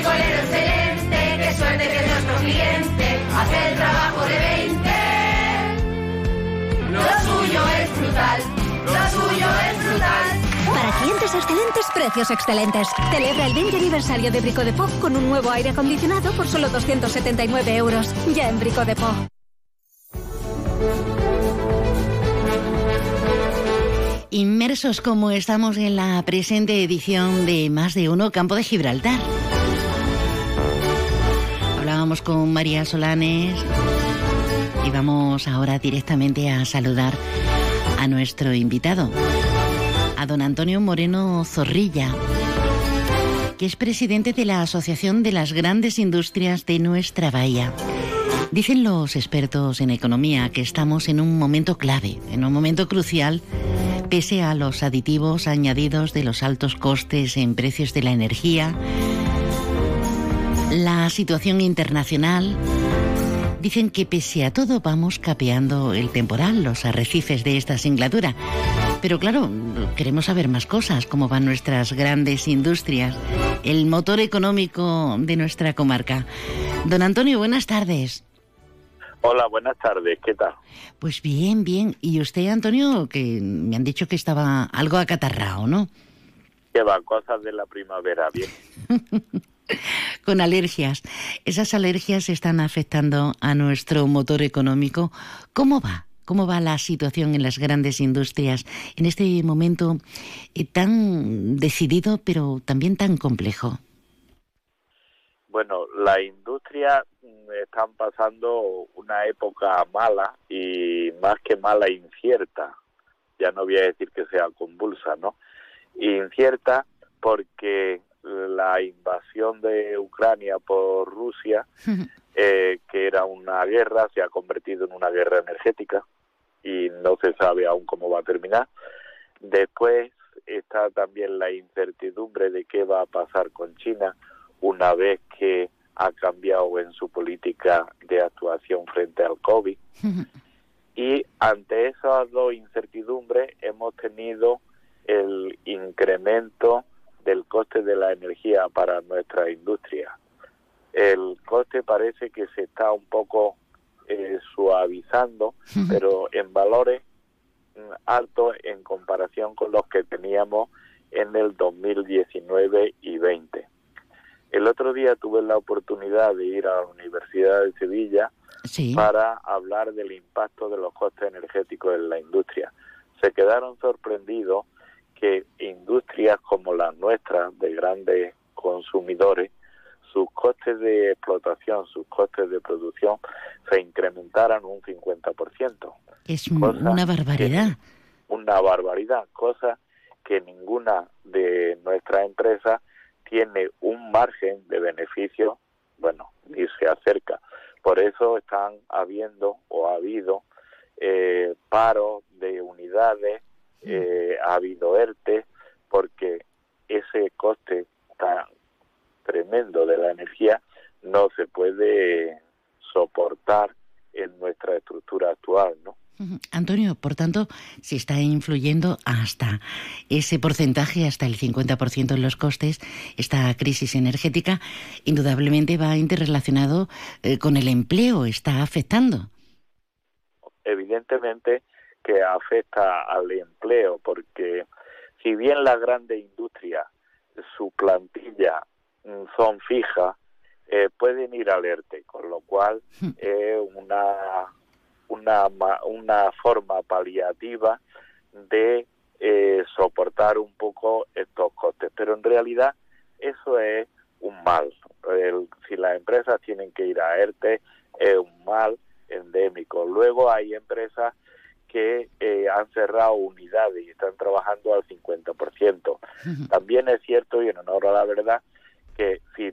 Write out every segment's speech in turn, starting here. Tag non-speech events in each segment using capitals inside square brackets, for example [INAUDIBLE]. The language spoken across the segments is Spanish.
Bricolero excelente, qué suerte que es nuestro cliente, hace el trabajo de 20. Lo suyo es brutal, lo suyo es brutal. Para clientes excelentes, precios excelentes. Celebra el 20 aniversario de Brico de Pop con un nuevo aire acondicionado por solo 279 euros. Ya en Brico de Pop. Inmersos como estamos en la presente edición de Más de Uno Campo de Gibraltar. Con María Solanes y vamos ahora directamente a saludar a nuestro invitado, a don Antonio Moreno Zorrilla, que es presidente de la Asociación de las Grandes Industrias de nuestra Bahía. Dicen los expertos en economía que estamos en un momento clave, en un momento crucial, pese a los aditivos añadidos de los altos costes en precios de la energía, la situación internacional. Dicen que pese a todo vamos capeando el temporal, los arrecifes de esta singladura. Pero claro, queremos saber más cosas, cómo van nuestras grandes industrias, el motor económico de nuestra comarca. Don Antonio, buenas tardes. Hola, buenas tardes, ¿qué tal? Pues bien, bien. Y usted, Antonio, que me han dicho que estaba algo acatarrado, ¿no? Que va, cosas de la primavera, bien. [LAUGHS] [LAUGHS] Con alergias. Esas alergias están afectando a nuestro motor económico. ¿Cómo va? ¿Cómo va la situación en las grandes industrias en este momento eh, tan decidido, pero también tan complejo? Bueno, la industria mm, están pasando una época mala y más que mala, incierta. Ya no voy a decir que sea convulsa, ¿no? Incierta porque la invasión de Ucrania por Rusia, [LAUGHS] eh, que era una guerra, se ha convertido en una guerra energética y no se sabe aún cómo va a terminar. Después está también la incertidumbre de qué va a pasar con China una vez que ha cambiado en su política de actuación frente al COVID. [LAUGHS] Y ante esas dos incertidumbres hemos tenido el incremento del coste de la energía para nuestra industria. El coste parece que se está un poco eh, suavizando, pero en valores mm, altos en comparación con los que teníamos en el 2019 y 20. El otro día tuve la oportunidad de ir a la Universidad de Sevilla para hablar del impacto de los costes energéticos en la industria. Se quedaron sorprendidos que industrias como las nuestras, de grandes consumidores, sus costes de explotación, sus costes de producción se incrementaran un 50%. Es una barbaridad. Una barbaridad, cosa que ninguna de nuestras empresas tiene un margen de beneficio, bueno, ni se acerca. Por eso están habiendo o ha habido eh, paros de unidades, eh, ha habido ERTE, porque ese coste tan tremendo de la energía no se puede soportar en nuestra estructura actual, ¿no? Antonio, por tanto, si está influyendo hasta ese porcentaje, hasta el 50% en los costes, esta crisis energética, indudablemente va interrelacionado eh, con el empleo, está afectando. Evidentemente que afecta al empleo, porque si bien la grande industria, su plantilla mm, son fijas, eh, pueden ir al ERTE, con lo cual es una una, una forma paliativa de eh, soportar un poco estos costes. Pero en realidad eso es un mal. si las empresas tienen que ir a ERTE, es un mal endémico. Luego hay empresas que eh, han cerrado unidades y están trabajando al 50%. También es cierto, y en honor a la verdad, que si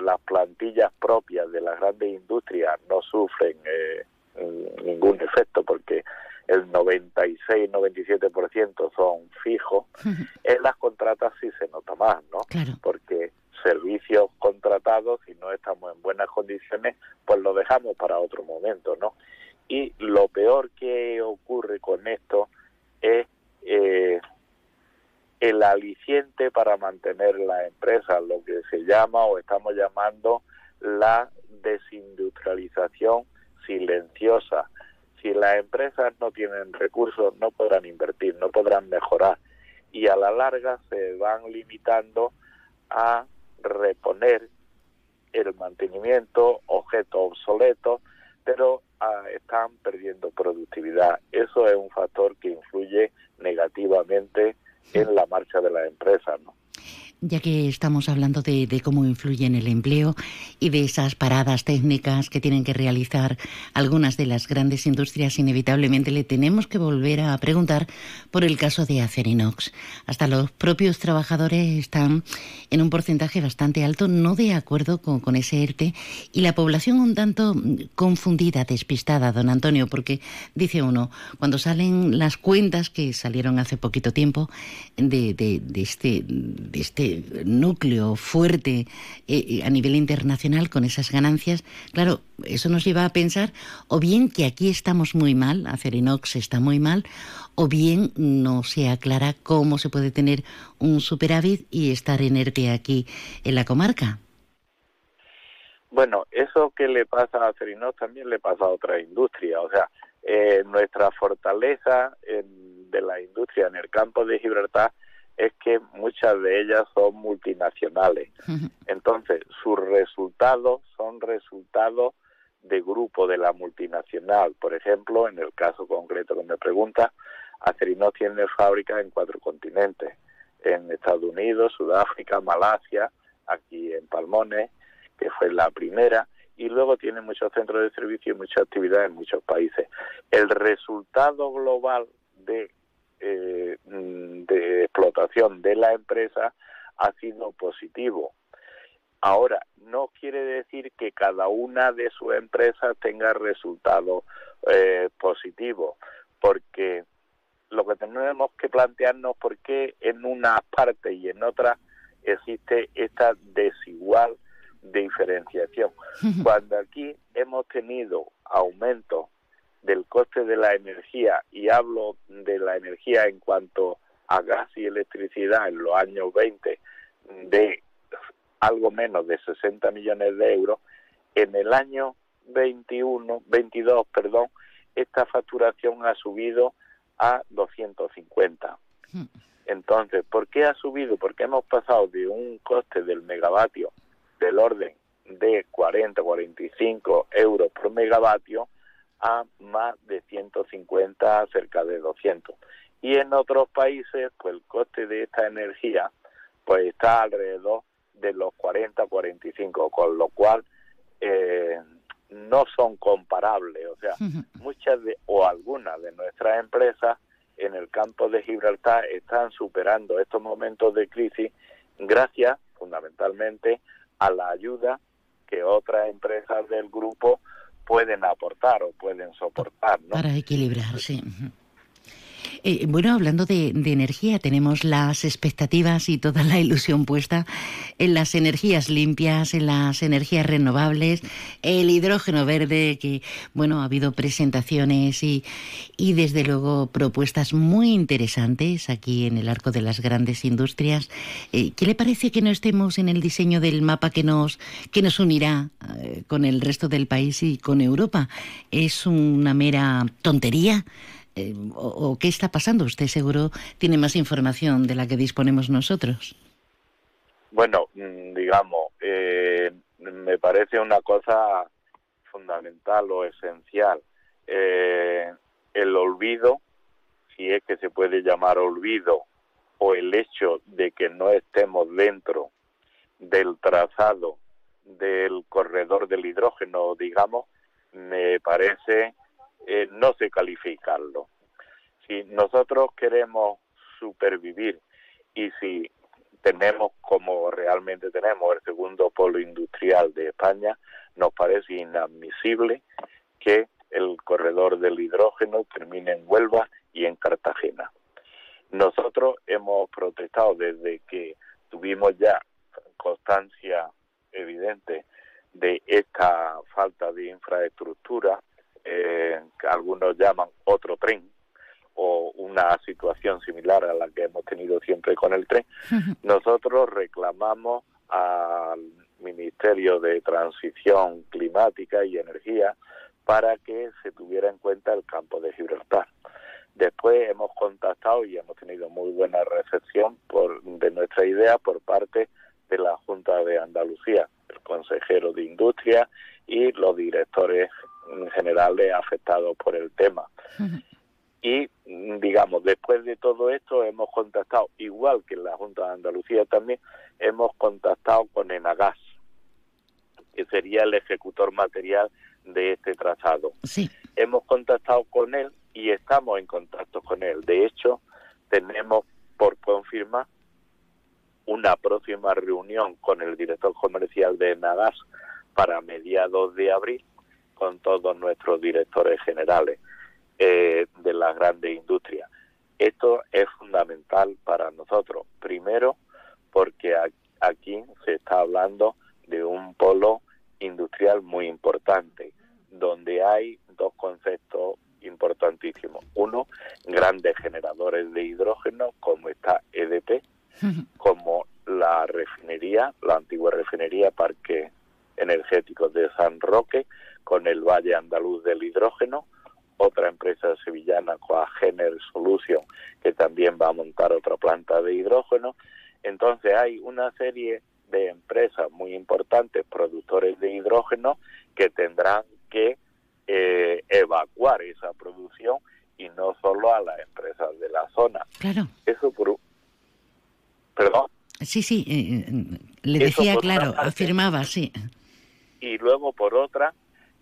las plantillas propias de las grandes industrias no sufren eh, ningún efecto porque el 96-97% son fijos, en las contratas sí se nota más, ¿no? Porque servicios contratados, si no estamos en buenas condiciones, pues lo dejamos para otro momento, ¿no? Y lo peor que ocurre con esto es eh, el aliciente para mantener la empresa, lo que se llama o estamos llamando la desindustrialización silenciosa. Si las empresas no tienen recursos, no podrán invertir, no podrán mejorar y a la larga se van limitando a reponer el mantenimiento, objetos obsoletos, pero ah, están perdiendo productividad. Eso es un factor que influye negativamente en la marcha de la empresa, ¿no? Ya que estamos hablando de, cómo influye en el empleo y de esas paradas técnicas que tienen que realizar algunas de las grandes industrias, inevitablemente le tenemos que volver a preguntar por el caso de Acerinox. Hasta los propios trabajadores están en un porcentaje bastante alto, no de acuerdo con, con ese ERTE, y la población un tanto confundida, despistada, don Antonio, porque dice uno, cuando salen las cuentas que salieron hace poquito tiempo de, de, de este, de este núcleo fuerte eh, eh, a nivel internacional con esas ganancias, claro, eso nos lleva a pensar o bien que aquí estamos muy mal, Acerinox está muy mal, o bien no se aclara cómo se puede tener un superávit y estar enerte aquí en la comarca. Bueno, eso que le pasa a Acerinox también le pasa a otra industria. O sea, eh, nuestra fortaleza de la industria en el campo de Gibraltar es que muchas de ellas son multinacionales. Entonces, sus resultados son resultados de grupo de la multinacional. Por ejemplo, en el caso concreto que me pregunta, Acerinox tiene fábricas en cuatro continentes, en Estados Unidos, Sudáfrica, Malasia, aquí en Palmones, que fue la primera, y luego tiene muchos centros de servicio y mucha actividad en muchos países. El resultado global de eh, de explotación de la empresa ha sido positivo. Ahora, no quiere decir que cada una de sus empresas tenga resultados eh, positivos, porque lo que tenemos que plantearnos por qué en una parte y en otra existe esta desigual diferenciación. [LAUGHS] Cuando aquí hemos tenido aumentos del coste de la energía y hablo de la energía en cuanto a gas y electricidad en los años 20 de algo menos de 60 millones de euros, en el año 21, 22, perdón, esta facturación ha subido a 250. Hmm. Entonces, ¿por qué ha subido? Porque hemos pasado de un coste del megavatio del orden de 40, 45 euros por megavatio a más de 150, cerca de 200. Y en otros países, pues el coste de esta energía pues está alrededor de los 40, 45, con lo cual eh, no son comparables. O sea, muchas de, o algunas de nuestras empresas en el campo de Gibraltar están superando estos momentos de crisis gracias fundamentalmente a la ayuda que otras empresas del grupo pueden aportar o pueden soportar. ¿no? Para equilibrar, sí. Eh, bueno, hablando de, energía, tenemos las expectativas y toda la ilusión puesta en las energías limpias, en las energías renovables, el hidrógeno verde, que, bueno, ha habido presentaciones y, y desde luego propuestas muy interesantes aquí en el arco de las grandes industrias. Eh, ¿Qué le parece que no estemos en el diseño del mapa que nos, que nos unirá eh, con el resto del país y con Europa? ¿Es una mera tontería? Eh, o, qué está pasando? Usted seguro tiene más información de la que disponemos nosotros. Bueno, mm, digamos, eh, me parece una cosa fundamental o esencial. Eh, el olvido, si es que se puede llamar olvido, o el hecho de que no estemos dentro del trazado del corredor del hidrógeno, digamos, me parece eh, no sé calificarlo. Si nosotros queremos supervivir y si tenemos como realmente tenemos el segundo polo industrial, de España, nos parece inadmisible que el corredor del hidrógeno termine en Huelva y en Cartagena. Nosotros hemos protestado desde que tuvimos ya constancia evidente de esta falta de infraestructura, eh, que algunos llaman otro tren, o una situación similar a la que hemos tenido siempre con el tren, [LAUGHS] nosotros reclamamos al Ministerio de Transición Climática y Energía para que se tuviera en cuenta el campo de Gibraltar. Después hemos contactado y hemos tenido muy buena recepción por, de nuestra idea por parte de la Junta de Andalucía, el consejero de Industria y los directores generales afectados por el tema. Y, digamos, después de todo esto hemos contactado, igual que la Junta de Andalucía también, hemos contactado con Enagas, que sería el ejecutor material de este trazado. Sí. Hemos contactado con él y estamos en contacto con él. De hecho, tenemos por confirmar una próxima reunión con el director comercial de Nagas para mediados de abril con todos nuestros directores generales eh, de las grandes industrias. Esto es fundamental para nosotros. Primero, porque aquí se está hablando de un polo industrial muy importante, donde hay dos conceptos importantísimos. Uno, grandes generadores de hidrógeno, como está EDP, [LAUGHS] como la refinería, la antigua refinería Parque Energético de San Roque, con el Valle Andaluz del Hidrógeno, otra empresa sevillana, Coagener Solution, que también va a montar otra planta de hidrógeno. Entonces hay una serie de empresas muy importantes, productores de hidrógeno, que tendrán que eh, evacuar esa producción y no solo a las empresas de la zona. Claro. Eso por... Perdón. Sí, sí, eh, eh, le decía claro, afirmaba, sí. Y luego por otra,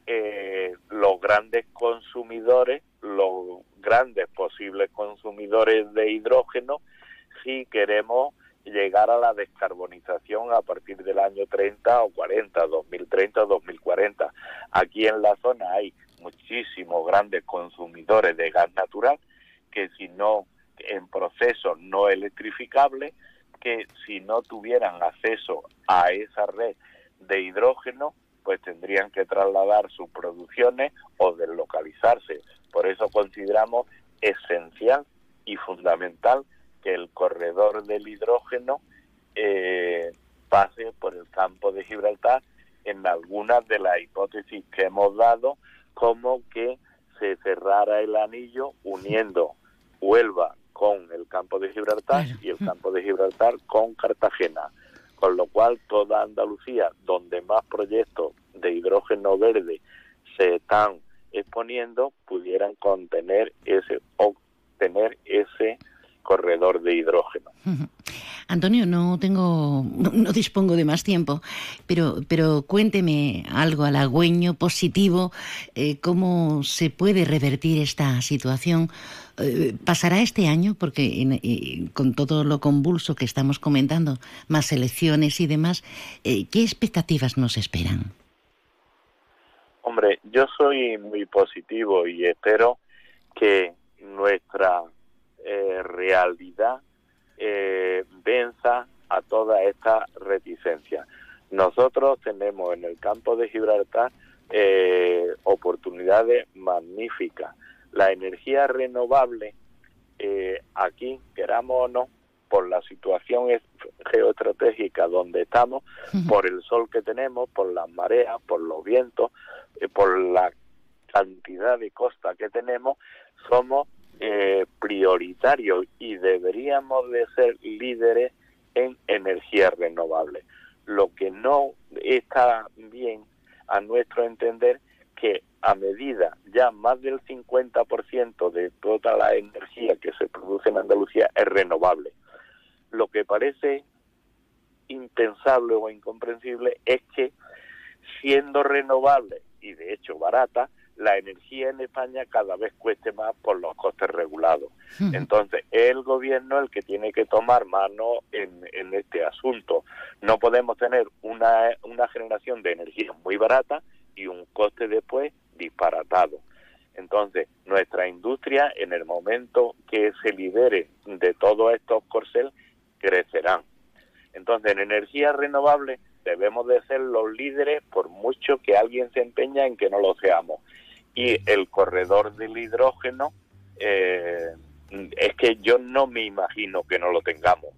los grandes consumidores, los grandes posibles consumidores de hidrógeno, si queremos llegar a la descarbonización a partir del año 30 o 40, 2030 o 2040. Aquí en la zona hay muchísimos grandes consumidores de gas natural que si no en proceso no electrificable, que si no tuvieran acceso a esa red de hidrógeno, pues tendrían que trasladar sus producciones o deslocalizarse. Por eso consideramos esencial y fundamental que el corredor del hidrógeno eh, pase por el campo de Gibraltar en algunas de las hipótesis que hemos dado, como que se cerrara el anillo uniendo Huelva con el campo de Gibraltar y el campo de Gibraltar con Cartagena, con lo cual toda Andalucía, donde más proyectos de hidrógeno verde se están exponiendo, pudieran contener ese obtener ese corredor de hidrógeno. Antonio, no tengo, no, dispongo de más tiempo, pero, pero cuénteme algo halagüeño, positivo, eh, cómo se puede revertir esta situación. Eh, ¿Pasará este año? Porque con todo lo convulso que estamos comentando, más elecciones y demás, eh, ¿qué expectativas nos esperan? Hombre, yo soy muy positivo y espero que nuestra eh, realidad eh, venza a toda esta reticencia. Nosotros tenemos en el campo de Gibraltar eh, oportunidades magníficas. La energía renovable, aquí, queramos o no, por la situación geoestratégica donde estamos, por el sol que tenemos, por las mareas, por los vientos, por la cantidad de costa que tenemos, somos eh, prioritario y deberíamos de ser líderes en energía renovable. Lo que no está bien, a nuestro entender, que a medida ya más del 50% de toda la energía que se produce en Andalucía es renovable. Lo que parece impensable o incomprensible es que siendo renovable y de hecho barata, la energía en España cada vez cueste más por los costes regulados. Entonces, es el gobierno el que tiene que tomar mano en, en este asunto. No podemos tener una, una generación de energía muy barata y un coste después disparatado. Entonces, nuestra industria, en el momento que se libere de todos estos corcel, crecerán. Entonces, en energía renovable debemos de ser los líderes por mucho que alguien se empeña en que no lo seamos. Y el corredor del hidrógeno eh, es que yo no me imagino que no lo tengamos.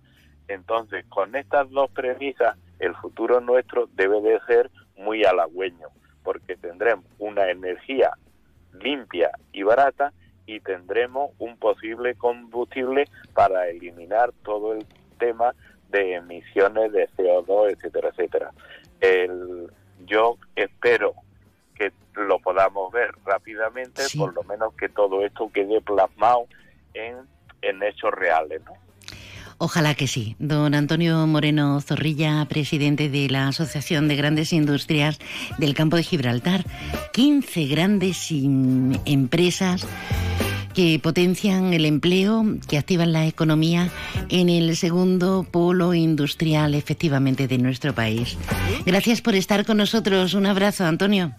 Entonces, con estas dos premisas, el futuro nuestro debe de ser muy halagüeño, porque tendremos una energía limpia y barata y tendremos un posible combustible para eliminar todo el tema de emisiones de CO2, etcétera, etcétera. El, yo espero lo podamos ver rápidamente, por lo menos que todo esto quede plasmado en, en hechos reales, ¿no? Ojalá que sí. Don Antonio Moreno Zorrilla, presidente de la Asociación de Grandes Industrias del Campo de Gibraltar. 15 grandes empresas que potencian el empleo, que activan la economía en el segundo polo industrial efectivamente de nuestro país. Gracias por estar con nosotros. Un abrazo, Antonio.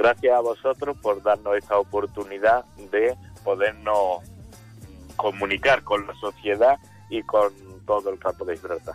Gracias a vosotros por darnos esta oportunidad de podernos comunicar con la sociedad y con todo el campo de Gibraltar.